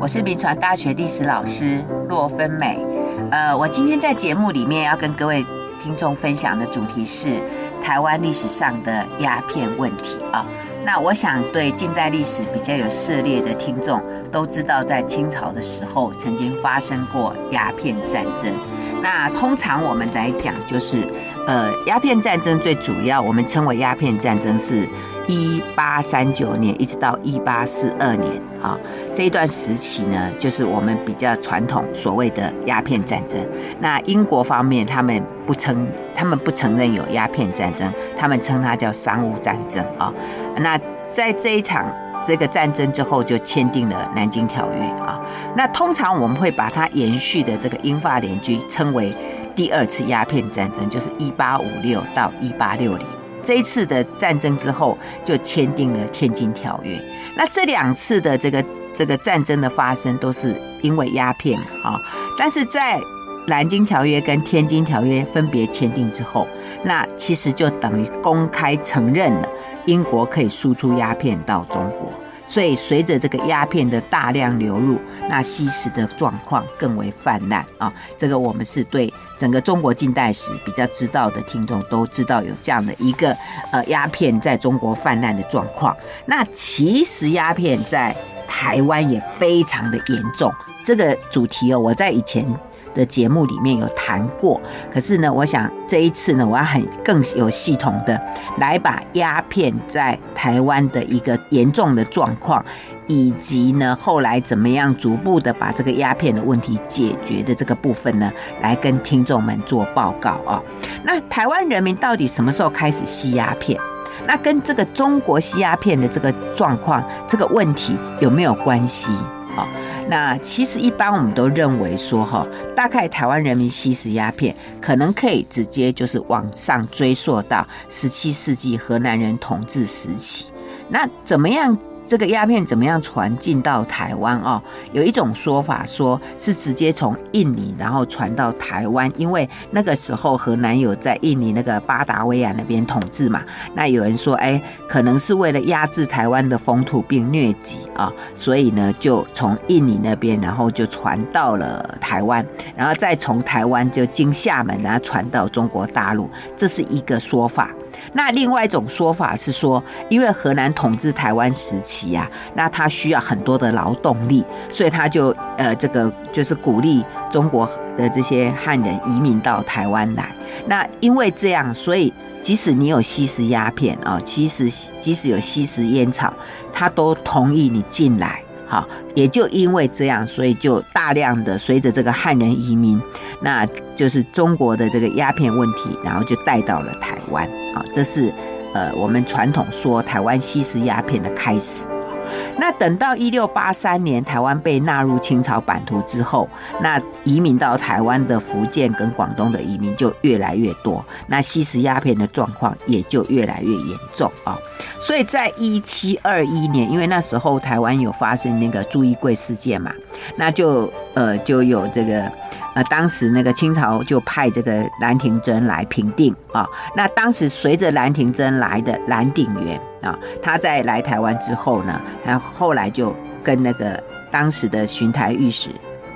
我是民传大学历史老师骆芬美。呃，我今天在节目里面要跟各位听众分享的主题是台湾历史上的鸦片问题啊。那我想对近代历史比较有涉猎的听众都知道，在清朝的时候曾经发生过鸦片战争。那通常我们来讲，就是呃，鸦片战争最主要，我们称为鸦片战争是。一八三九年一直到一八四二年啊，这一段时期呢，就是我们比较传统所谓的鸦片战争。那英国方面他们不称，他们不承认有鸦片战争，他们称它叫商务战争啊。那在这一场这个战争之后，就签订了南京条约啊。那通常我们会把它延续的这个英法联军称为第二次鸦片战争，就是一八五六到一八六零。这一次的战争之后，就签订了《天津条约》。那这两次的这个这个战争的发生，都是因为鸦片啊。但是在《南京条约》跟《天津条约》分别签订之后，那其实就等于公开承认了英国可以输出鸦片到中国。所以，随着这个鸦片的大量流入，那吸食的状况更为泛滥啊。这个我们是对整个中国近代史比较知道的听众都知道有这样的一个呃鸦片在中国泛滥的状况。那其实鸦片在台湾也非常的严重。这个主题哦，我在以前。的节目里面有谈过，可是呢，我想这一次呢，我要很更有系统的来把鸦片在台湾的一个严重的状况，以及呢后来怎么样逐步的把这个鸦片的问题解决的这个部分呢，来跟听众们做报告啊。那台湾人民到底什么时候开始吸鸦片？那跟这个中国吸鸦片的这个状况、这个问题有没有关系啊？那其实一般我们都认为说哈，大概台湾人民吸食鸦片，可能可以直接就是往上追溯到十七世纪荷兰人统治时期。那怎么样？这个鸦片怎么样传进到台湾哦？有一种说法说是直接从印尼然后传到台湾，因为那个时候荷兰有在印尼那个巴达维亚那边统治嘛。那有人说，哎，可能是为了压制台湾的风土并疟疾啊，所以呢就从印尼那边然后就传到了台湾，然后再从台湾就经厦门然后传到中国大陆，这是一个说法。那另外一种说法是说，因为荷兰统治台湾时期啊，那他需要很多的劳动力，所以他就呃这个就是鼓励中国的这些汉人移民到台湾来。那因为这样，所以即使你有吸食鸦片啊，其实即使有吸食烟草，他都同意你进来。好，也就因为这样，所以就大量的随着这个汉人移民，那就是中国的这个鸦片问题，然后就带到了台湾。啊，这是呃我们传统说台湾吸食鸦片的开始。那等到一六八三年台湾被纳入清朝版图之后，那移民到台湾的福建跟广东的移民就越来越多，那吸食鸦片的状况也就越来越严重啊。所以在一七二一年，因为那时候台湾有发生那个朱一贵事件嘛，那就呃就有这个。当时那个清朝就派这个兰亭真来平定啊。那当时随着兰亭真来的兰鼎元啊，他在来台湾之后呢，他后来就跟那个当时的巡台御史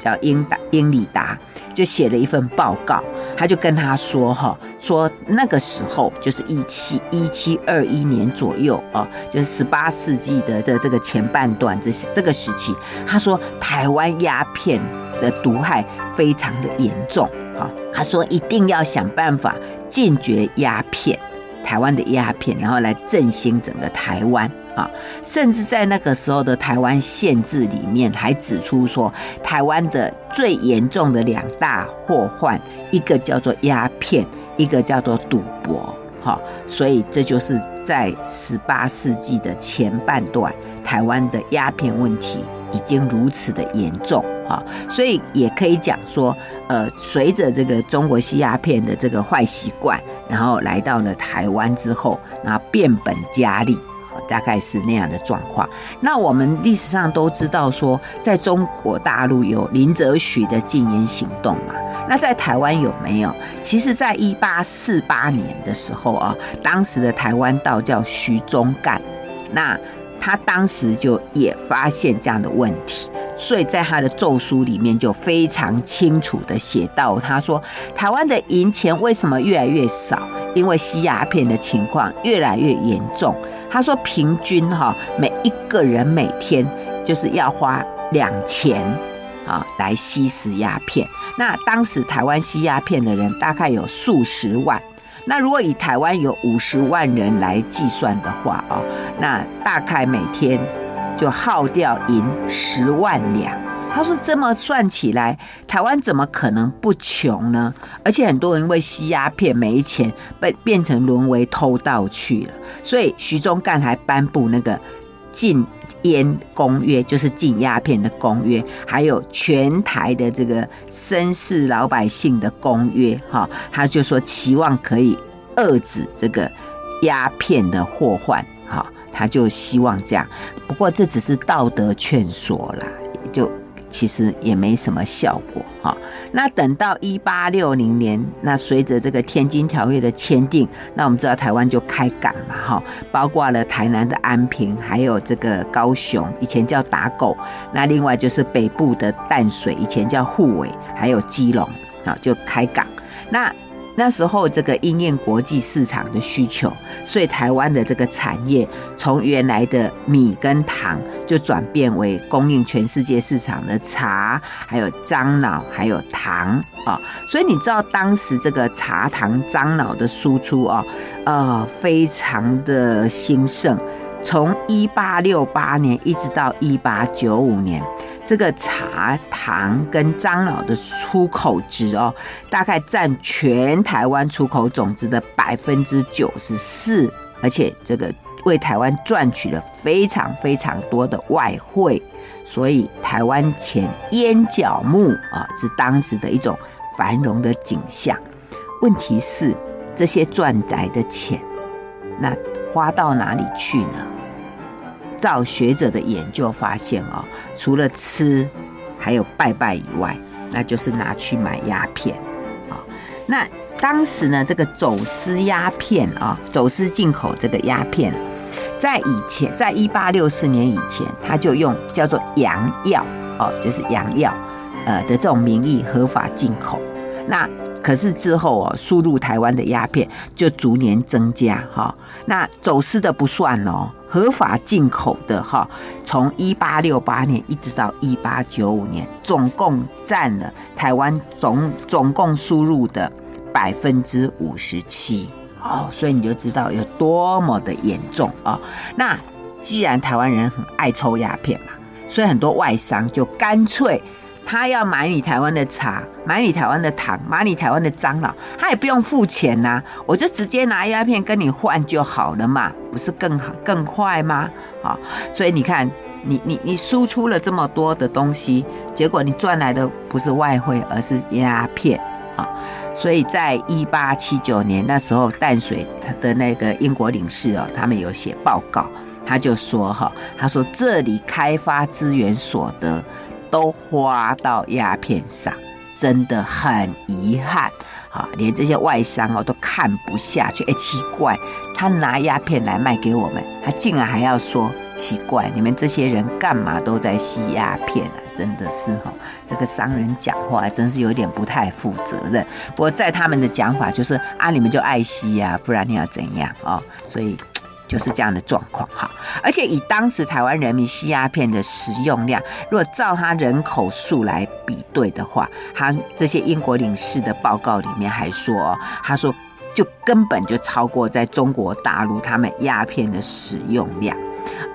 叫英达英里达，就写了一份报告，他就跟他说哈，说那个时候就是一七一七二一年左右啊，就是十八世纪的的这个前半段，这是这个时期，他说台湾鸦片的毒害非常的严重，哈，他说一定要想办法禁绝鸦片，台湾的鸦片，然后来振兴整个台湾。啊，甚至在那个时候的台湾县志里面还指出说，台湾的最严重的两大祸患，一个叫做鸦片，一个叫做赌博，哈，所以这就是在十八世纪的前半段，台湾的鸦片问题。已经如此的严重啊，所以也可以讲说，呃，随着这个中国吸鸦片的这个坏习惯，然后来到了台湾之后，然后变本加厉，大概是那样的状况。那我们历史上都知道说，在中国大陆有林则徐的禁烟行动嘛，那在台湾有没有？其实，在一八四八年的时候啊，当时的台湾道教徐宗干，那。他当时就也发现这样的问题，所以在他的奏书里面就非常清楚的写到，他说台湾的银钱为什么越来越少？因为吸鸦片的情况越来越严重。他说平均哈，每一个人每天就是要花两钱啊来吸食鸦片。那当时台湾吸鸦片的人大概有数十万。那如果以台湾有五十万人来计算的话哦，那大概每天就耗掉银十万两。他说这么算起来，台湾怎么可能不穷呢？而且很多人因为吸鸦片没钱，被变成沦为偷盗去了。所以徐忠干还颁布那个禁烟公约，就是禁鸦片的公约，还有全台的这个绅士老百姓的公约，哈，他就说期望可以遏制这个鸦片的祸患，哈，他就希望这样。不过这只是道德劝说啦，就。其实也没什么效果哈。那等到一八六零年，那随着这个《天津条约》的签订，那我们知道台湾就开港了哈，包括了台南的安平，还有这个高雄，以前叫打狗。那另外就是北部的淡水，以前叫沪尾，还有基隆啊，就开港。那那时候这个因应国际市场的需求，所以台湾的这个产业从原来的米跟糖，就转变为供应全世界市场的茶，还有樟脑，还有糖啊。所以你知道当时这个茶、糖、樟脑的输出哦，呃，非常的兴盛。从一八六八年一直到一八九五年。这个茶、糖跟樟脑的出口值哦，大概占全台湾出口总值的百分之九十四，而且这个为台湾赚取了非常非常多的外汇，所以台湾钱淹脚目啊，是当时的一种繁荣的景象。问题是这些赚来的钱，那花到哪里去呢？照学者的研究发现哦，除了吃，还有拜拜以外，那就是拿去买鸦片啊。那当时呢，这个走私鸦片啊，走私进口这个鸦片，在以前，在一八六四年以前，他就用叫做洋药哦，就是洋药呃的这种名义合法进口。那可是之后哦，输入台湾的鸦片就逐年增加哈。那走私的不算哦，合法进口的哈，从一八六八年一直到一八九五年，总共占了台湾总总共输入的百分之五十七哦。所以你就知道有多么的严重啊。那既然台湾人很爱抽鸦片嘛，所以很多外商就干脆。他要买你台湾的茶，买你台湾的糖，买你台湾的樟脑，他也不用付钱呐、我就直接拿鸦片跟你换就好了嘛，不是更好更快吗？啊，所以你看，你你你输出了这么多的东西，结果你赚来的不是外汇，而是鸦片啊。所以在一八七九年那时候，淡水他的那个英国领事哦，他们有写报告，他就说哈，他说这里开发资源所得。都花到鸦片上，真的很遗憾啊！连这些外商哦都看不下去。哎，奇怪，他拿鸦片来卖给我们，他竟然还要说奇怪，你们这些人干嘛都在吸鸦片啊？真的是哈，这个商人讲话真是有点不太负责任。不过在他们的讲法就是啊，你们就爱吸呀，不然你要怎样啊？所以。就是这样的状况哈，而且以当时台湾人民吸鸦片的使用量，如果照他人口数来比对的话，他这些英国领事的报告里面还说，他说就根本就超过在中国大陆他们鸦片的使用量，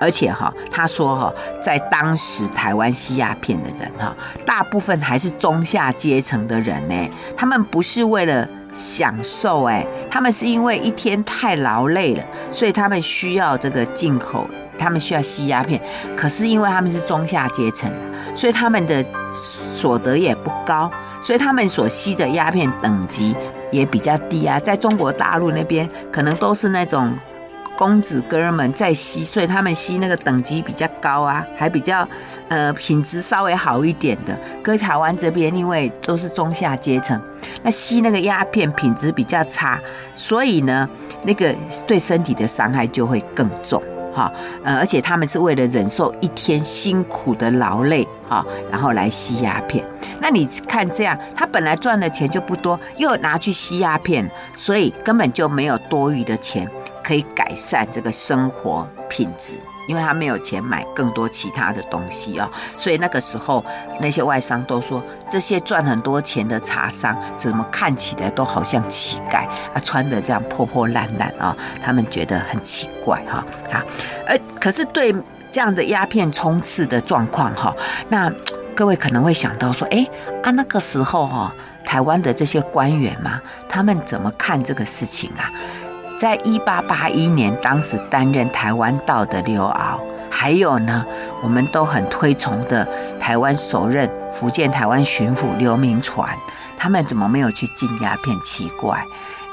而且哈，他说哈，在当时台湾吸鸦片的人哈，大部分还是中下阶层的人呢，他们不是为了。享受哎，他们是因为一天太劳累了，所以他们需要这个进口，他们需要吸鸦片。可是因为他们是中下阶层，所以他们的所得也不高，所以他们所吸的鸦片等级也比较低啊。在中国大陆那边，可能都是那种。公子哥们在吸，所以他们吸那个等级比较高啊，还比较呃品质稍微好一点的。搁台湾这边因为都是中下阶层，那吸那个鸦片品质比较差，所以呢，那个对身体的伤害就会更重哈，呃，而且他们是为了忍受一天辛苦的劳累哈，然后来吸鸦片。那你看这样，他本来赚的钱就不多，又拿去吸鸦片，所以根本就没有多余的钱可以改善这个生活品质。因为他没有钱买更多其他的东西啊，所以那个时候那些外商都说，这些赚很多钱的茶商怎么看起来都好像乞丐啊，穿的这样破破烂烂啊，他们觉得很奇怪哈啊。而可是对这样的鸦片充斥的状况哈，那各位可能会想到说，哎啊那个时候哈，台湾的这些官员嘛，他们怎么看这个事情啊？在一八八一年，当时担任台湾道的刘鳌，还有呢，我们都很推崇的台湾首任福建台湾巡抚刘铭传，他们怎么没有去禁鸦片？奇怪，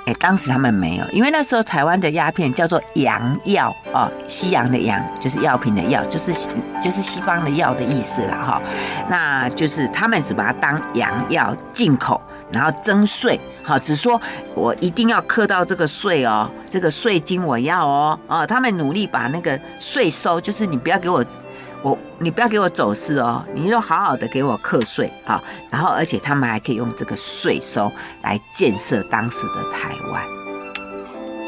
哎，当时他们没有，因为那时候台湾的鸦片叫做洋药啊，西洋的洋就是药品的药，就是就是西方的药的意思了哈，那就是他们只把它当洋药进口。然后征税，好，只说我一定要课到这个税哦，这个税金我要哦，啊，他们努力把那个税收，就是你不要给我，我你不要给我走私哦，你就好好的给我课税啊，然后而且他们还可以用这个税收来建设当时的台湾，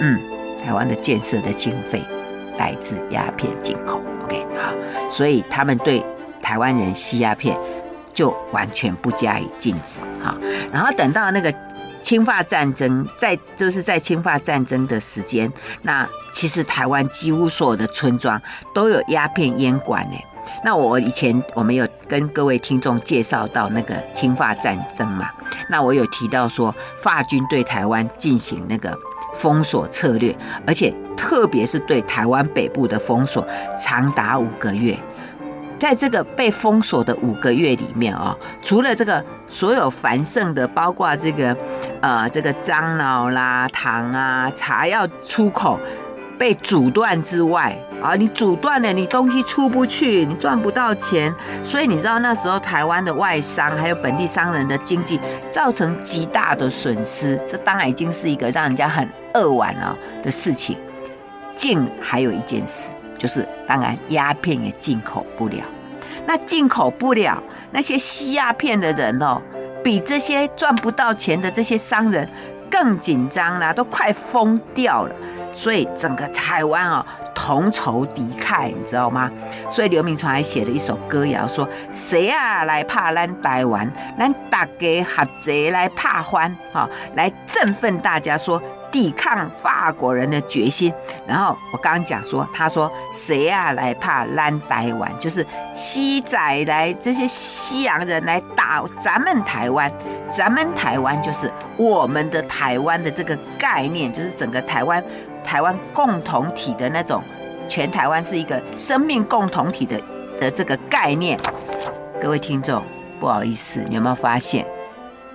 嗯，台湾的建设的经费来自鸦片进口，OK 好，所以他们对台湾人吸鸦片。就完全不加以禁止，哈，然后等到那个侵华战争，在就是在侵华战争的时间，那其实台湾几乎所有的村庄都有鸦片烟馆呢。那我以前我们有跟各位听众介绍到那个侵华战争嘛，那我有提到说法军对台湾进行那个封锁策略，而且特别是对台湾北部的封锁长达五个月。在这个被封锁的五个月里面啊，除了这个所有繁盛的，包括这个呃这个樟脑啦、糖啊、茶要出口被阻断之外啊，你阻断了，你东西出不去，你赚不到钱，所以你知道那时候台湾的外商还有本地商人的经济造成极大的损失，这当然已经是一个让人家很扼腕了的事情。竟还有一件事。就是，当然鸦片也进口不了。那进口不了，那些吸鸦片的人哦，比这些赚不到钱的这些商人更紧张了，都快疯掉了。所以整个台湾哦，同仇敌忾，你知道吗？所以刘铭传还写了一首歌谣，说：“谁啊来怕咱台湾？咱大家合作来怕欢，哈，来振奋大家说。”抵抗法国人的决心。然后我刚刚讲说，他说谁啊来怕咱台湾？就是西仔来这些西洋人来打咱们台湾，咱们台湾就是我们的台湾的这个概念，就是整个台湾台湾共同体的那种，全台湾是一个生命共同体的的这个概念。各位听众，不好意思，你有没有发现，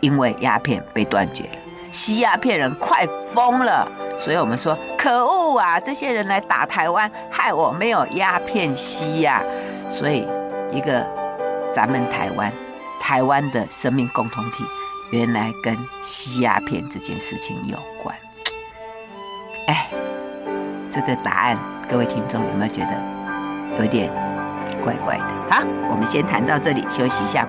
因为鸦片被断绝了？吸鸦片人快疯了，所以我们说可恶啊！这些人来打台湾，害我没有鸦片吸呀、所以一个咱们台湾，台湾的生命共同体，原来跟吸鸦片这件事情有关。哎，这个答案各位听众有没有觉得有点怪怪的？好，我们先谈到这里，休息一下。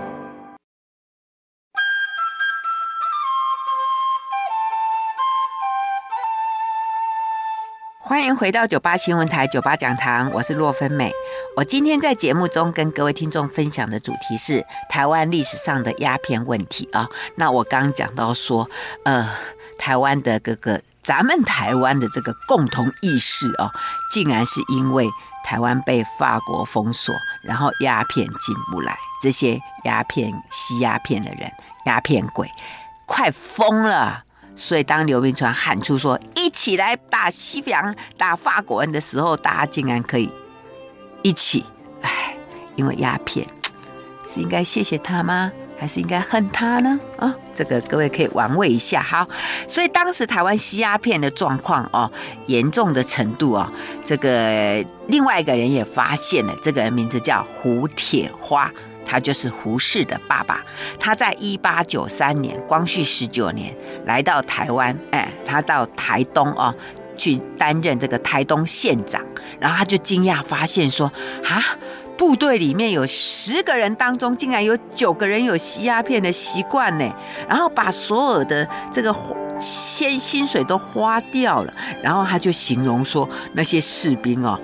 欢迎回到九八新闻台九八讲堂，我是洛芬美。我今天在节目中跟各位听众分享的主题是台湾历史上的鸦片问题啊。那我刚讲到说，呃，台湾的各个咱们台湾的这个共同意识哦，竟然是因为台湾被法国封锁，然后鸦片进不来，这些鸦片吸鸦片的人，鸦片鬼，快疯了。所以，当刘铭传喊出说“一起来打西洋、打法国人”的时候，大家竟然可以一起。哎，因为鸦片 是应该谢谢他吗？还是应该恨他呢？啊、这个各位可以玩味一下。好，所以当时台湾吸鸦片的状况哦，严重的程度哦，这个另外一个人也发现了，这个人名字叫胡铁花。他就是胡适的爸爸，他在一八九三年，光绪十九年来到台湾，哎，他到台东哦，去担任这个台东县长，然后他就惊讶发现说啊。部队里面有十个人当中，竟然有九个人有吸鸦片的习惯呢，然后把所有的这个先薪水都花掉了，然后他就形容说那些士兵啊，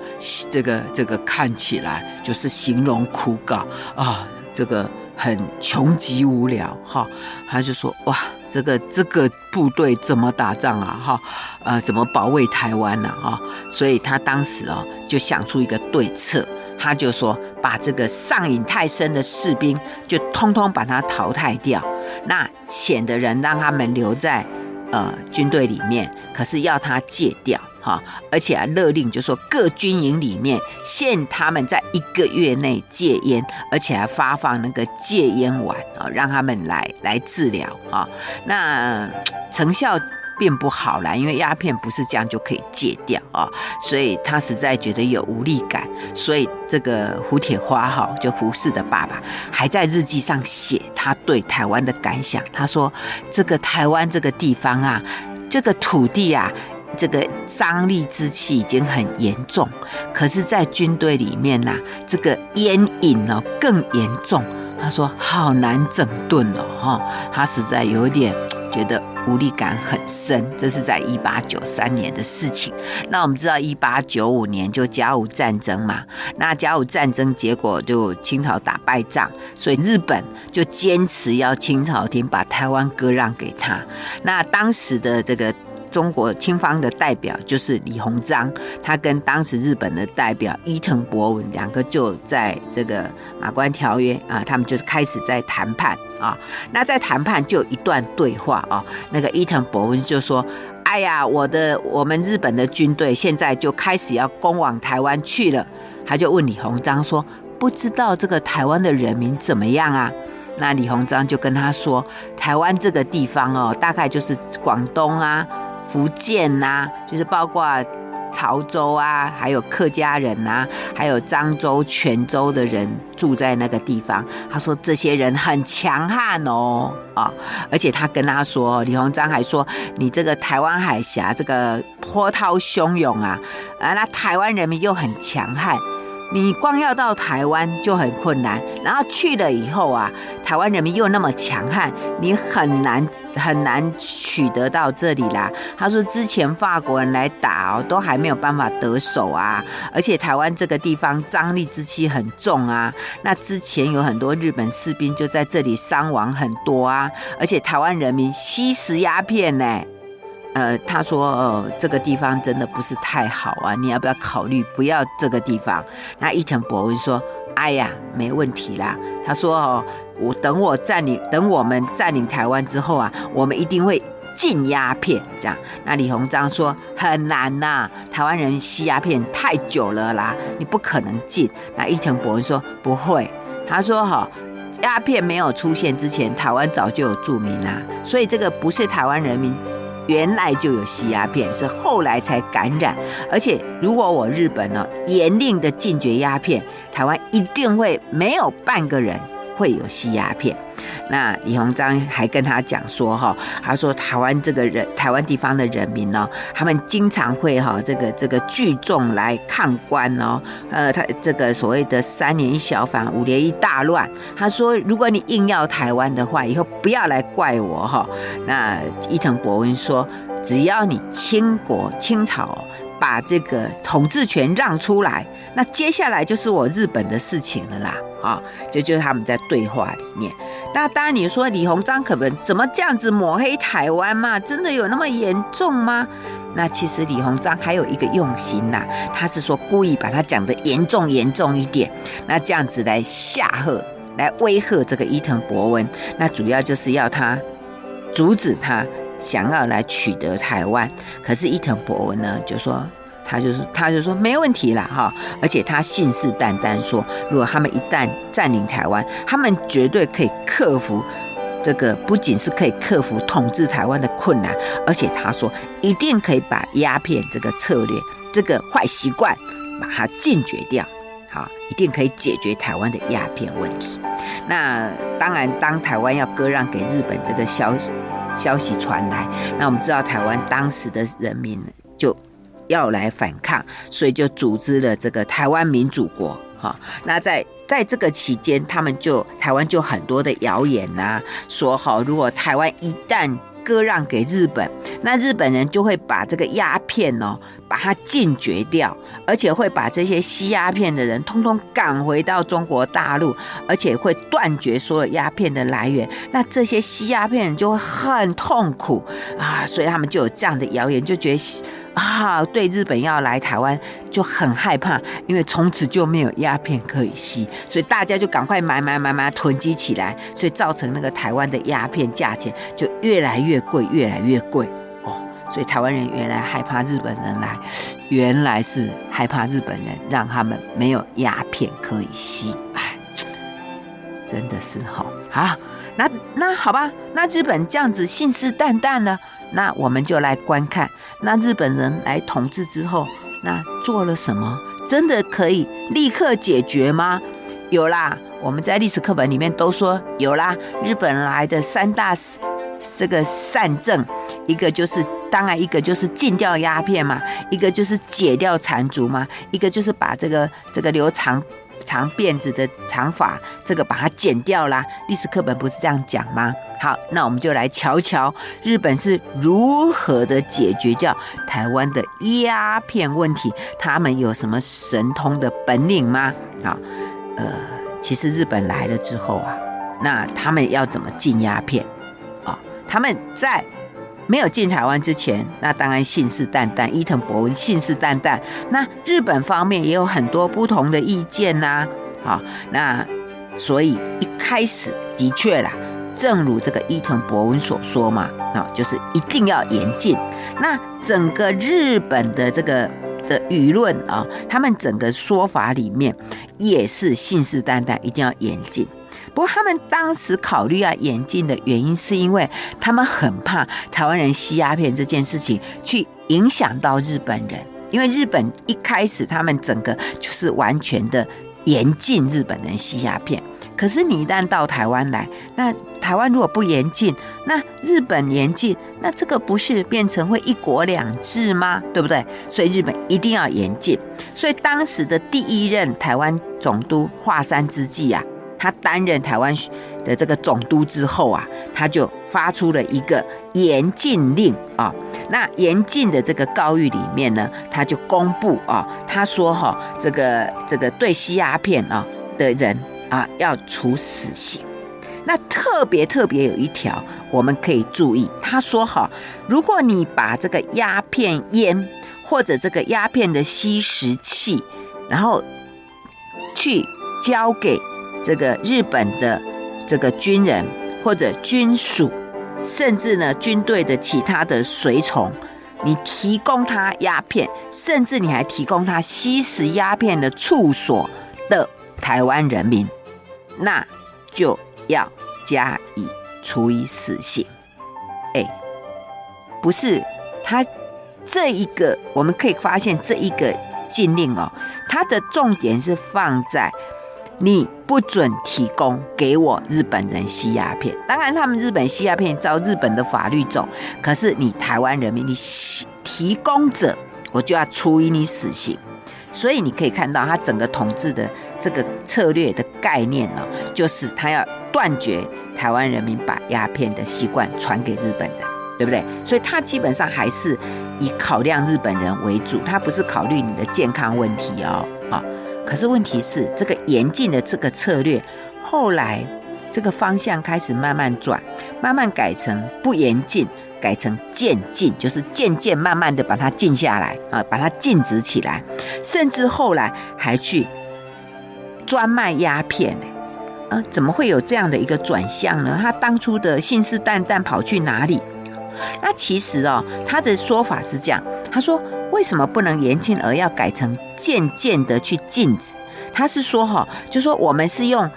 这个这个看起来就是形容枯槁啊，这个很穷极无聊哈，他就说哇，这个这个部队怎么打仗啊哈，呃，怎么保卫台湾呢啊？所以他当时哦就想出一个对策。他就说，把这个上瘾太深的士兵就通通把他淘汰掉，那浅的人让他们留在呃军队里面，可是要他戒掉哈，而且啊勒令就说各军营里面限他们在一个月内戒烟，而且还发放那个戒烟丸啊，让他们来来治疗啊，那成效。并不好啦，因为鸦片不是这样就可以戒掉啊，所以他实在觉得有无力感，所以这个胡铁花哈，就胡适的爸爸，还在日记上写他对台湾的感想。他说：“这个台湾这个地方啊，这个土地啊，这个瘴癘之气已经很严重，可是，在军队里面呐、啊，这个烟瘾哦更严重。”他说：“好难整顿哦，哈，他实在有点觉得。”无力感很深，这是在一八九三年的事情。那我们知道，一八九五年就甲午战争嘛。那甲午战争结果就清朝打败仗，所以日本就坚持要清朝廷把台湾割让给他。那当时的这个。中国青方的代表就是李鸿章，他跟当时日本的代表伊藤博文两个就在这个马关条约啊，他们就开始在谈判啊。那在谈判就一段对话啊，那个伊藤博文就说：“哎呀，我的我们日本的军队现在就开始要攻往台湾去了。”他就问李鸿章说：“不知道这个台湾的人民怎么样啊？”那李鸿章就跟他说：“台湾这个地方哦，大概就是广东啊。”福建呐、啊，就是包括潮州啊，还有客家人呐、啊，还有漳州、泉州的人住在那个地方。他说这些人很强悍哦，啊，而且他跟他说，李鸿章还说，你这个台湾海峡这个波涛汹涌啊，啊，那台湾人民又很强悍。你光要到台湾就很困难，然后去了以后啊，台湾人民又那么强悍，你很难很难取得到这里啦。他说之前法国人来打哦，都还没有办法得手啊，而且台湾这个地方张力之气很重啊，那之前有很多日本士兵就在这里伤亡很多啊，而且台湾人民吸食鸦片呢。呃，他说，呃，这个地方真的不是太好啊，你要不要考虑不要这个地方？那伊藤博文说，哎呀，没问题啦。他说，哦，我等我占领，等我们占领台湾之后啊，我们一定会禁鸦片。这样，那李鸿章说很难呐，台湾人吸鸦片太久了啦，你不可能禁。那伊藤博文说不会，他说哈，鸦片没有出现之前，台湾早就有著名啦，所以这个不是台湾人民。原来就有吸鸦片，是后来才感染。而且，如果我日本呢严令的禁绝鸦片，台湾一定会没有半个人会有吸鸦片。那李鸿章还跟他讲说哈，他说台湾这个人，台湾地方的人民呢，他们经常会哈这个这个聚众来抗官哦，呃，他这个所谓的三年一小反，五年一大乱。他说，如果你硬要台湾的话，以后不要来怪我哈。那伊藤博文说，只要你清国清朝把这个统治权让出来，那接下来就是我日本的事情了啦。啊，这就是他们在对话里面。那当然，你说李鸿章可能怎么这样子抹黑台湾嘛？真的有那么严重吗？那其实李鸿章还有一个用心呐，他是说故意把他讲得严重严重一点，那这样子来吓吓、来威吓这个伊藤博文。那主要就是要他阻止他想要来取得台湾。可是伊藤博文呢，就说。他就是，他就说没问题啦，哈，而且他信誓旦旦说，如果他们一旦占领台湾，他们绝对可以克服这个，不仅是可以克服统治台湾的困难，而且他说一定可以把鸦片这个策略、这个坏习惯把它禁绝掉，好，一定可以解决台湾的鸦片问题。那当然，当台湾要割让给日本这个消息消息传来，那我们知道台湾当时的人民就。要来反抗，所以就组织了这个台湾民主国。哈，那在在这个期间，他们就台湾就很多的谣言呐、啊，说好，如果台湾一旦割让给日本，那日本人就会把这个鸦片哦，把它禁绝掉，而且会把这些吸鸦片的人通通赶回到中国大陆，而且会断绝所有鸦片的来源。那这些吸鸦片人就会很痛苦啊，所以他们就有这样的谣言，就觉得。啊，对日本要来台湾就很害怕，因为从此就没有鸦片可以吸，所以大家就赶快买买买买囤积起来，所以造成那个台湾的鸦片价钱就越来越贵，越来越贵哦。所以台湾人原来害怕日本人来，原来是害怕日本人让他们没有鸦片可以吸，哎，真的是好啊。那那好吧，那日本这样子信誓旦旦呢？那我们就来观看，那日本人来统治之后，那做了什么？真的可以立刻解决吗？有啦，我们在历史课本里面都说有啦。日本来的三大这个善政，一个就是当然一个就是禁掉鸦片嘛，一个就是解掉缠足嘛，一个就是把这个这个留长。长辫子的长发，这个把它剪掉啦。历史课本不是这样讲吗？好，那我们就来瞧瞧日本是如何的解决掉台湾的鸦片问题。他们有什么神通的本领吗？好，呃，其实日本来了之后啊，那他们要怎么禁鸦片？啊，他们在。没有进台湾之前，那当然信誓旦旦。伊藤博文信誓旦旦。那日本方面也有很多不同的意见呐、啊，好，那所以一开始的确啦，正如这个伊藤博文所说嘛，啊，就是一定要严禁。那整个日本的这个的舆论啊，他们整个说法里面也是信誓旦旦，一定要严禁。不过他们当时考虑要严禁的原因，是因为他们很怕台湾人吸鸦片这件事情去影响到日本人，因为日本一开始他们整个就是完全的严禁日本人吸鸦片。可是你一旦到台湾来，那台湾如果不严禁，那日本严禁，那这个不是变成会一国两制吗？对不对？所以日本一定要严禁。所以当时的第一任台湾总督华山资纪啊。他担任台湾的这个总督之后啊，他就发出了一个严禁令啊。那严禁的这个告谕里面呢，他就公布啊，他说哈，这个这个对吸鸦片啊的人啊要处死刑。那特别特别有一条我们可以注意，他说哈，如果你把这个鸦片烟或者这个鸦片的吸食器，然后去交给。这个日本的这个军人或者军属，甚至呢军队的其他的随从，你提供他鸦片，甚至你还提供他吸食鸦片的处所的台湾人民，那就要加以处以死刑。哎，不是，他这一个我们可以发现这一个禁令哦，它的重点是放在。你不准提供给我日本人吸鸦片，当然他们日本吸鸦片照日本的法律走，可是你台湾人民，你提供者，我就要处以你死刑。所以你可以看到他整个统治的这个策略的概念呢，就是他要断绝台湾人民把鸦片的习惯传给日本人，对不对？所以他基本上还是以考量日本人为主，他不是考虑你的健康问题哦，可是问题是，这个严禁的这个策略，后来这个方向开始慢慢转，慢慢改成不严禁，改成渐禁，就是渐渐慢慢的把它禁下来啊，把它禁止起来，甚至后来还去专卖鸦片呢？啊，怎么会有这样的一个转向呢？他当初的信誓旦旦跑去哪里？那其实哦，他的说法是这样，他说。为什么不能严禁，而要改成渐渐的去禁止？他是说哈，就说我们是用，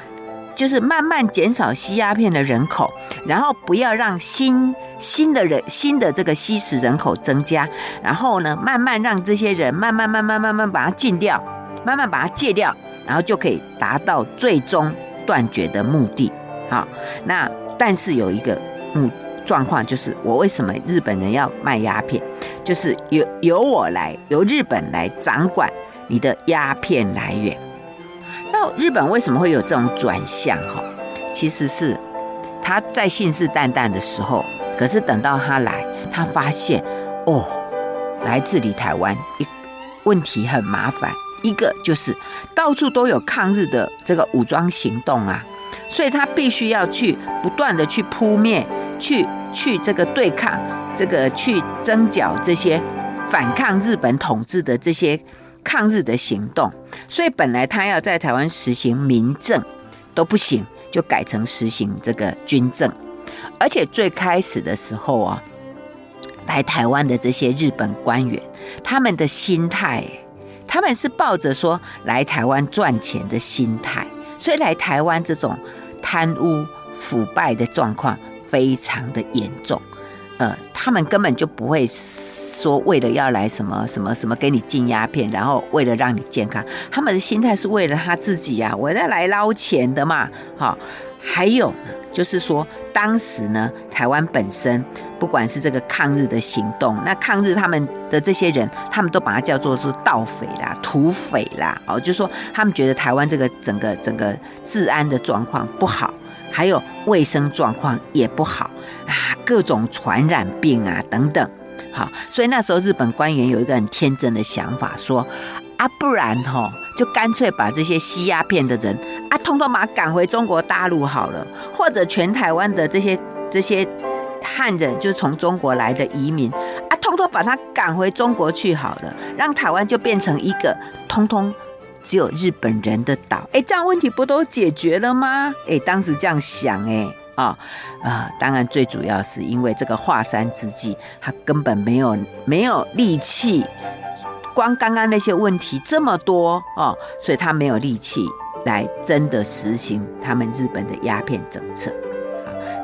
就是慢慢减少吸鸦片的人口，然后不要让新新的人新的这个吸食人口增加，然后呢，慢慢让这些人慢慢慢慢慢慢把它禁掉，慢慢把它戒掉，然后就可以达到最终断绝的目的。好，那但是有一个目状况，就是我为什么日本人要卖鸦片？就是由由我来，由日本来掌管你的鸦片来源。那日本为什么会有这种转向？哈，其实是他在信誓旦旦的时候，可是等到他来，他发现哦，来治理台湾一问题很麻烦。一个就是到处都有抗日的这个武装行动啊，所以他必须要去不断的去扑灭，去去这个对抗，这个去征剿这些反抗日本统治的这些抗日的行动。所以本来他要在台湾实行民政都不行，就改成实行这个军政。而且最开始的时候啊，来台湾的这些日本官员，他们的心态。他们是抱着说来台湾赚钱的心态，所以来台湾这种贪污腐败的状况非常的严重。呃，他们根本就不会说为了要来什么什么什么给你禁鸦片，然后为了让你健康，他们的心态是为了他自己呀、啊，我要来捞钱的嘛。好，还有呢，就是说当时呢，台湾本身。不管是这个抗日的行动，那抗日他们的这些人，他们都把它叫做是盗匪啦、土匪啦，哦，就是说他们觉得台湾这个整个整个治安的状况不好，还有卫生状况也不好啊，各种传染病啊等等，好，所以那时候日本官员有一个很天真的想法，说啊，不然吼，就干脆把这些吸鸦片的人啊，通通把他赶回中国大陆好了，或者全台湾的这些这些。汉人就是从中国来的移民啊，通通把他赶回中国去好了，让台湾就变成一个通通只有日本人的岛。哎，这样问题不都解决了吗？哎，当时这样想，哎，啊啊，当然最主要是因为这个华山之计，他根本没有没有力气，光刚刚那些问题这么多哦，所以他没有力气来真的实行他们日本的鸦片政策。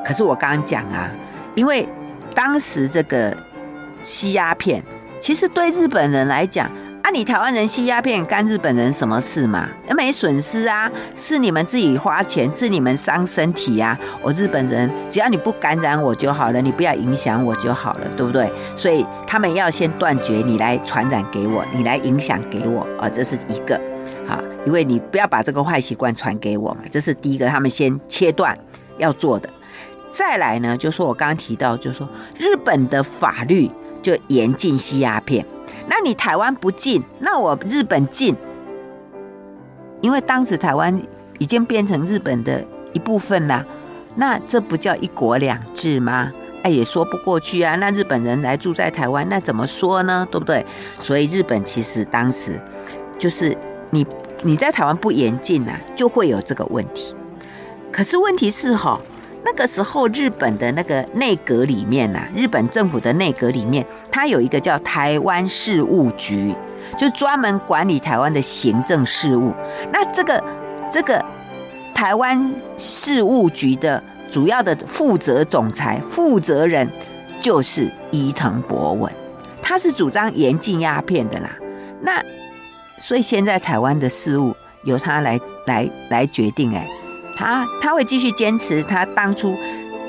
可是我刚刚讲啊。因为当时这个吸鸦片，其实对日本人来讲，啊，你台湾人吸鸦片干日本人什么事嘛？又没损失啊，是你们自己花钱，是你们伤身体呀。我日本人只要你不感染我就好了，你不要影响我就好了，对不对？所以他们要先断绝你来传染给我，你来影响给我啊，这是一个啊，因为你不要把这个坏习惯传给我嘛，这是第一个，他们先切断要做的。再来呢，就说我刚刚提到，就说日本的法律就严禁吸鸦片，那你台湾不进，那我日本进，因为当时台湾已经变成日本的一部分了，那这不叫一国两制吗？哎，也说不过去啊。那日本人来住在台湾，那怎么说呢？对不对？所以日本其实当时就是你你在台湾不严禁啊，就会有这个问题。可是问题是哈。那个时候，日本的那个内阁里面呐、啊，日本政府的内阁里面，它有一个叫台湾事务局，就专门管理台湾的行政事务。那这个这个台湾事务局的主要的负责总裁、负责人就是伊藤博文，他是主张严禁鸦片的啦。那所以现在台湾的事务由他来来来决定，哎。他他会继续坚持他当初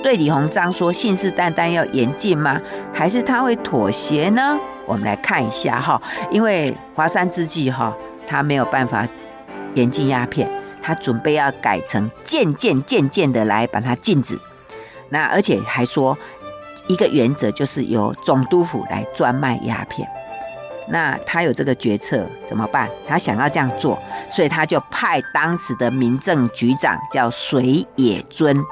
对李鸿章说信誓旦旦要严禁吗？还是他会妥协呢？我们来看一下哈，因为华山之计哈，他没有办法严禁鸦片，他准备要改成渐渐渐渐的来把它禁止。那而且还说一个原则就是由总督府来专卖鸦片。那他有这个决策怎么办？他想要这样做，所以他就派当时的民政局长叫水野尊，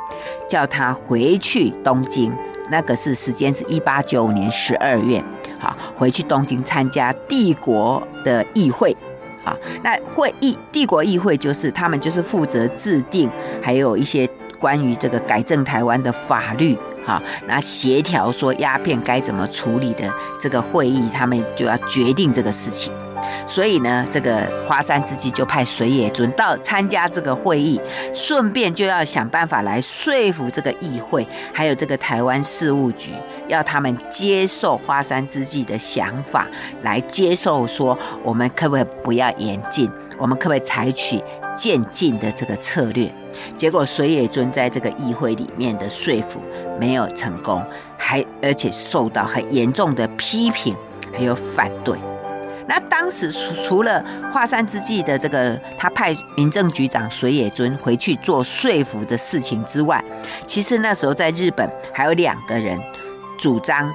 叫他回去东京。那个是时间是一八九五年十二月，好，回去东京参加帝国的议会。好，那会议帝国议会就是他们就是负责制定，还有一些关于这个改正台湾的法律。好，那协调说鸦片该怎么处理的这个会议，他们就要决定这个事情。所以呢，这个花山之计就派水野尊到参加这个会议，顺便就要想办法来说服这个议会，还有这个台湾事务局，要他们接受花山之计的想法，来接受说我们可不可以不要严禁，我们可不可以采取渐进的这个策略。结果水野尊在这个议会里面的说服没有成功，还而且受到很严重的批评，还有反对。那当时除除了华山之计的这个，他派民政局长水野尊回去做说服的事情之外，其实那时候在日本还有两个人主张，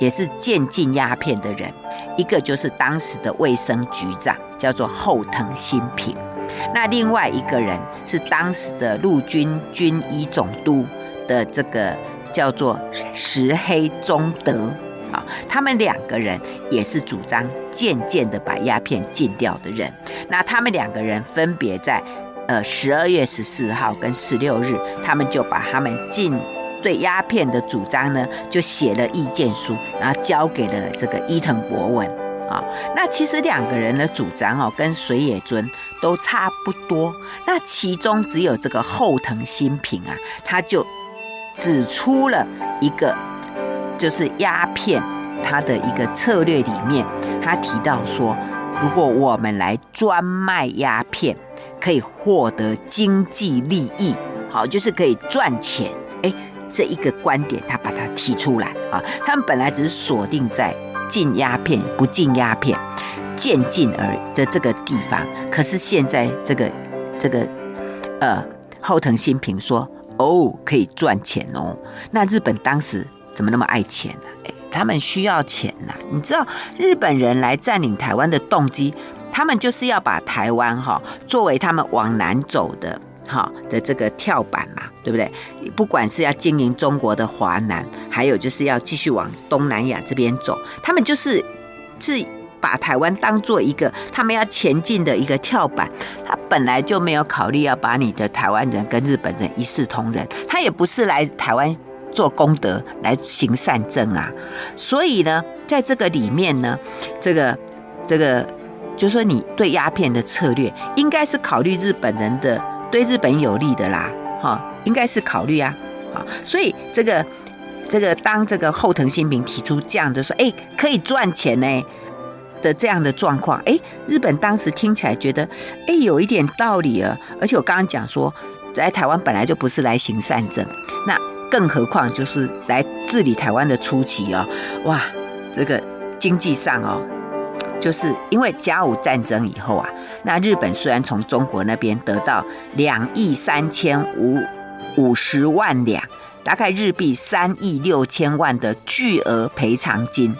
也是渐进鸦片的人，一个就是当时的卫生局长，叫做后藤新平；那另外一个人是当时的陆军军医总督的这个叫做石黑忠德。啊，他们两个人也是主张渐渐的把鸦片禁掉的人。那他们两个人分别在呃十二月十四号跟十六日，他们就把他们禁对鸦片的主张呢，就写了意见书，然后交给了这个伊藤博文啊。那其实两个人的主张哦，跟水野尊都差不多。那其中只有这个后藤新平啊，他就指出了一个。就是鸦片，他的一个策略里面，他提到说，如果我们来专卖鸦片，可以获得经济利益，好，就是可以赚钱。哎，这一个观点，他把它提出来啊。他们本来只是锁定在禁鸦片不禁鸦片，渐进而的这个地方，可是现在这个这个呃后藤新平说，哦，可以赚钱哦。那日本当时。怎么那么爱钱呢？哎，他们需要钱呐！你知道日本人来占领台湾的动机，他们就是要把台湾哈作为他们往南走的哈的这个跳板嘛，对不对？不管是要经营中国的华南，还有就是要继续往东南亚这边走，他们就是是把台湾当做一个他们要前进的一个跳板。他本来就没有考虑要把你的台湾人跟日本人一视同仁，他也不是来台湾。做功德来行善政啊，所以呢，在这个里面呢，这个这个，就说你对鸦片的策略，应该是考虑日本人的，对日本有利的啦，哈，应该是考虑啊，啊，所以这个这个，当这个后藤新平提出这样的说，哎，可以赚钱呢的这样的状况，哎，日本当时听起来觉得，哎，有一点道理啊，而且我刚刚讲说，在台湾本来就不是来行善政，那。更何况就是来治理台湾的初期哦，哇，这个经济上哦，就是因为甲午战争以后啊，那日本虽然从中国那边得到两亿三千五五十万两，大概日币三亿六千万的巨额赔偿金，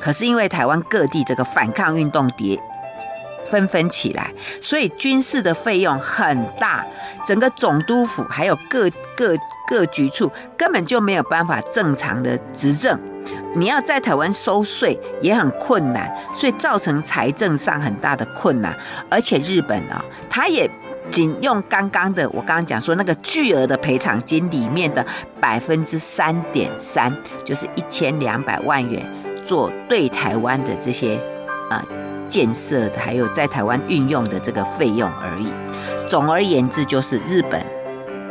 可是因为台湾各地这个反抗运动迭纷纷起来，所以军事的费用很大。整个总督府还有各各各局处根本就没有办法正常的执政，你要在台湾收税也很困难，所以造成财政上很大的困难。而且日本啊，他也仅用刚刚的我刚刚讲说那个巨额的赔偿金里面的百分之三点三，就是一千两百万元做对台湾的这些呃建设的，还有在台湾运用的这个费用而已。总而言之，就是日本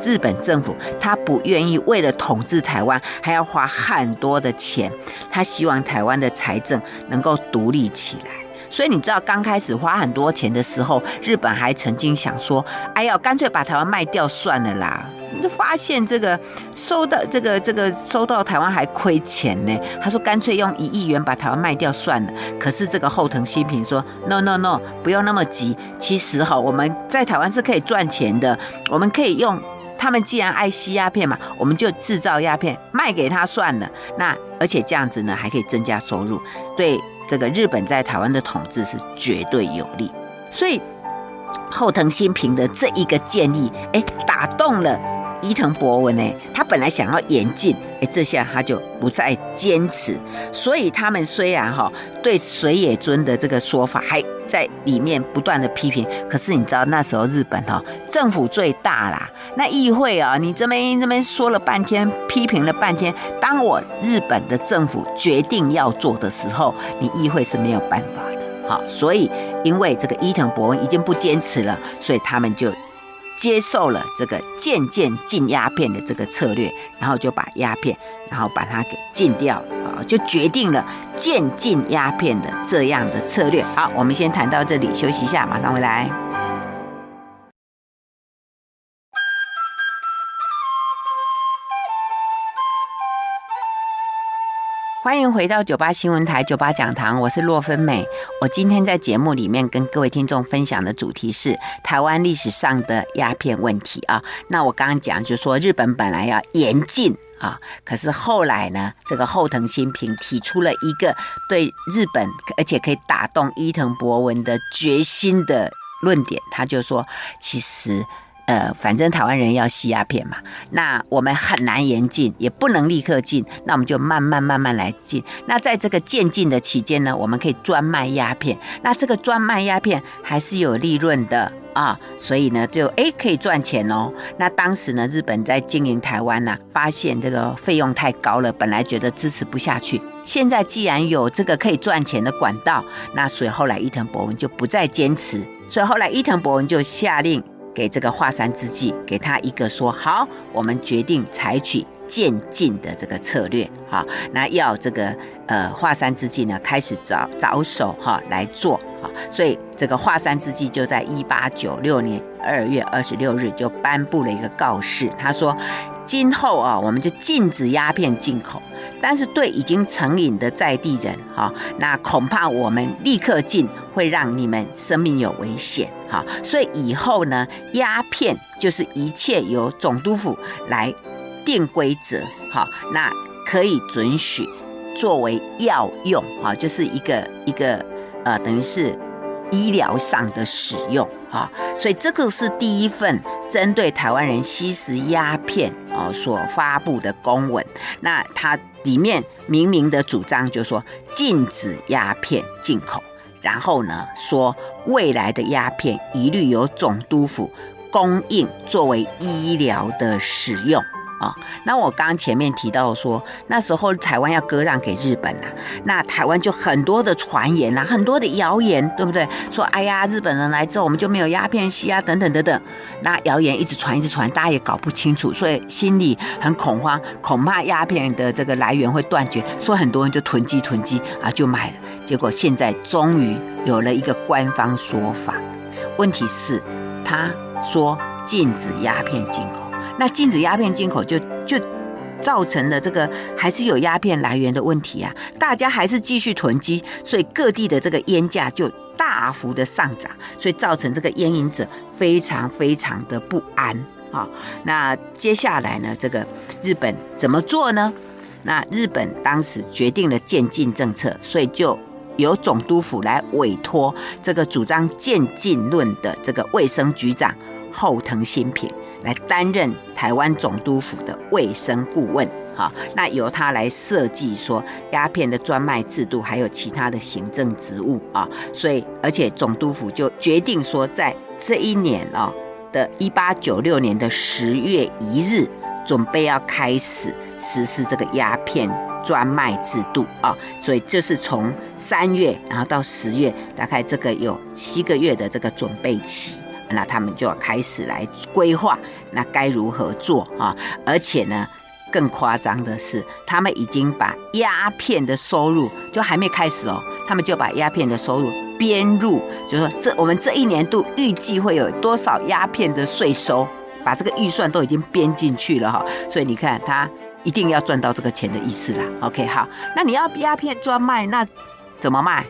日本政府他不愿意为了统治台湾还要花很多的钱，他希望台湾的财政能够独立起来。所以你知道，刚开始花很多钱的时候，日本还曾经想说：“哎呀，干脆把台湾卖掉算了啦。”你就发现这个收到这个这个收到台湾还亏钱呢。他说干脆用一亿元把台湾卖掉算了。可是这个后藤新平说：“No No No，不用那么急。其实哈，我们在台湾是可以赚钱的。我们可以用他们既然爱吸鸦片嘛，我们就制造鸦片卖给他算了。那而且这样子呢，还可以增加收入，对这个日本在台湾的统治是绝对有利。所以后藤新平的这一个建议，哎，打动了。”伊藤博文呢，他本来想要严禁，哎，这下他就不再坚持。所以他们虽然哈对水野尊的这个说法还在里面不断的批评，可是你知道那时候日本哈政府最大啦，那议会啊，你这边这边说了半天，批评了半天，当我日本的政府决定要做的时候，你议会是没有办法的。好，所以因为这个伊藤博文已经不坚持了，所以他们就。接受了这个渐渐禁鸦片的这个策略，然后就把鸦片，然后把它给禁掉啊，就决定了渐禁鸦片的这样的策略。好，我们先谈到这里，休息一下，马上回来。欢迎回到九八新闻台九八讲堂，我是洛芬美。我今天在节目里面跟各位听众分享的主题是台湾历史上的鸦片问题啊。那我刚刚讲就是说，日本本来要严禁啊，可是后来呢，这个后藤新平提出了一个对日本而且可以打动伊藤博文的决心的论点，他就说，其实。呃，反正台湾人要吸鸦片嘛，那我们很难严禁，也不能立刻禁，那我们就慢慢慢慢来禁。那在这个渐进的期间呢，我们可以专卖鸦片，那这个专卖鸦片还是有利润的啊，所以呢，就诶可以赚钱哦。那当时呢，日本在经营台湾呢、发现这个费用太高了，本来觉得支持不下去，现在既然有这个可以赚钱的管道，那所以后来伊藤博文就不再坚持，所以后来伊藤博文就下令。给这个华山之际，给他一个说好，我们决定采取渐进的这个策略，哈，那要这个呃华山之际呢开始着着手哈来做，哈，所以这个华山之际就在一八九六年二月二十六日就颁布了一个告示，他说。今后啊，我们就禁止鸦片进口，但是对已经成瘾的在地人，哈，那恐怕我们立刻禁会让你们生命有危险，哈，所以以后呢，鸦片就是一切由总督府来定规则，哈，那可以准许作为药用，哈，就是一个一个呃，等于是医疗上的使用。啊，所以这个是第一份针对台湾人吸食鸦片啊所发布的公文。那它里面明明的主张就是说禁止鸦片进口，然后呢说未来的鸦片一律由总督府供应作为医疗的使用。啊、哦，那我刚前面提到说，那时候台湾要割让给日本啊，那台湾就很多的传言啊，很多的谣言，对不对？说哎呀，日本人来之后我们就没有鸦片吸啊，等等等等。那谣言一直传，一直传，大家也搞不清楚，所以心里很恐慌，恐怕鸦片的这个来源会断绝，所以很多人就囤积囤积啊，就买了。结果现在终于有了一个官方说法，问题是他说禁止鸦片进口。那禁止鸦片进口就，就造成了这个还是有鸦片来源的问题啊，大家还是继续囤积，所以各地的这个烟价就大幅的上涨，所以造成这个烟瘾者非常非常的不安啊。那接下来呢，这个日本怎么做呢？那日本当时决定了渐进政策，所以就由总督府来委托这个主张渐进论的这个卫生局长后藤新平。来担任台湾总督府的卫生顾问，好，那由他来设计说鸦片的专卖制度，还有其他的行政职务啊，所以而且总督府就决定说，在这一年啊的一八九六年的十月一日，准备要开始实施这个鸦片专卖制度啊，所以这是从三月然后到十月，大概这个有七个月的这个准备期。那他们就要开始来规划，那该如何做啊？而且呢，更夸张的是，他们已经把鸦片的收入就还没开始哦，他们就把鸦片的收入编入，就是说这我们这一年度预计会有多少鸦片的税收，把这个预算都已经编进去了哈。所以你看，他一定要赚到这个钱的意思啦。OK，好，那你要鸦片专卖，那怎么卖？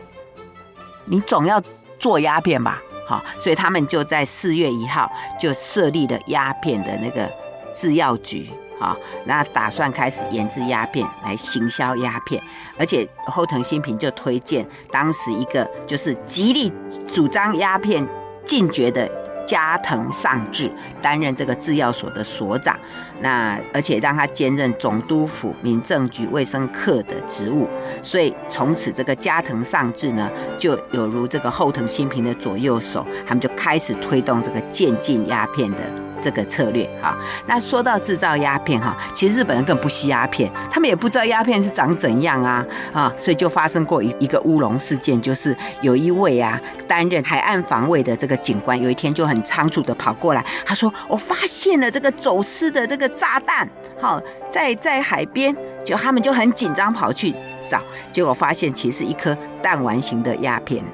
你总要做鸦片吧？好，所以他们就在四月一号就设立了鸦片的那个制药局，哈，那打算开始研制鸦片来行销鸦片，而且后藤新平就推荐当时一个就是极力主张鸦片禁绝的。加藤尚志担任这个制药所的所长，那而且让他兼任总督府民政局卫生课的职务，所以从此这个加藤尚志呢，就有如这个后藤新平的左右手，他们就开始推动这个渐进鸦片的。这个策略哈，那说到制造鸦片哈，其实日本人更不吸鸦片，他们也不知道鸦片是长怎样啊啊，所以就发生过一一个乌龙事件，就是有一位啊担任海岸防卫的这个警官，有一天就很仓促的跑过来，他说我发现了这个走私的这个炸弹，好在在海边，就他们就很紧张跑去找，结果发现其实一颗弹丸型的鸦片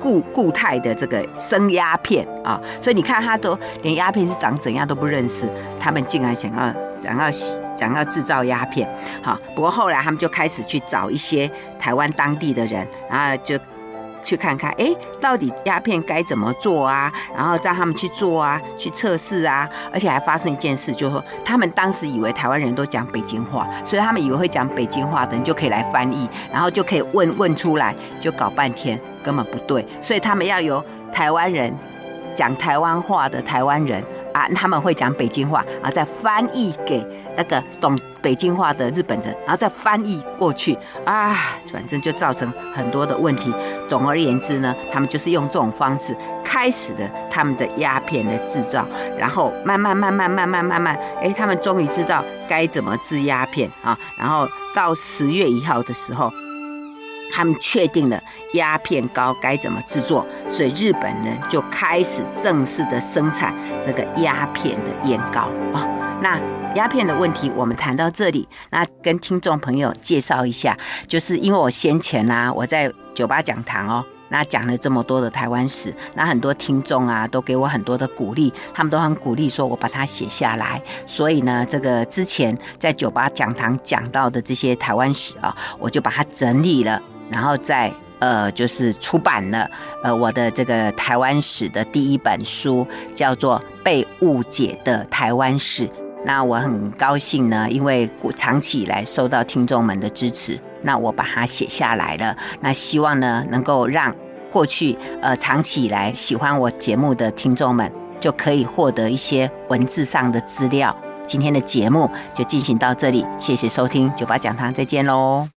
固固态的这个生鸦片啊，所以你看他都连鸦片是长怎样都不认识，他们竟然想要想要想要制造鸦片，好，不过后来他们就开始去找一些台湾当地的人，然后就。去看看，哎，到底鸦片该怎么做啊？然后让他们去做啊，去测试啊。而且还发生一件事，就是说他们当时以为台湾人都讲北京话，所以他们以为会讲北京话的人就可以来翻译，然后就可以问问出来，就搞半天根本不对。所以他们要由台湾人讲台湾话的台湾人。啊，他们会讲北京话，然后再翻译给那个懂北京话的日本人，然后再翻译过去啊，反正就造成很多的问题。总而言之呢，他们就是用这种方式开始了他们的鸦片的制造，然后慢慢慢慢慢慢慢慢，哎，他们终于知道该怎么制鸦片啊。然后到十月一号的时候。他们确定了鸦片膏该怎么制作，所以日本人就开始正式的生产那个鸦片的烟膏啊。那鸦片的问题我们谈到这里，那跟听众朋友介绍一下，就是因为我先前啊，我在酒吧讲堂哦，那讲了这么多的台湾史，那很多听众啊都给我很多的鼓励，他们都很鼓励说我把它写下来，所以呢，这个之前在酒吧讲堂讲到的这些台湾史啊，我就把它整理了。然后再呃，就是出版了呃我的这个台湾史的第一本书，叫做《被误解的台湾史》。那我很高兴呢，因为长期以来受到听众们的支持，那我把它写下来了。那希望呢，能够让过去呃长期以来喜欢我节目的听众们，就可以获得一些文字上的资料。今天的节目就进行到这里，谢谢收听九八讲堂，再见喽。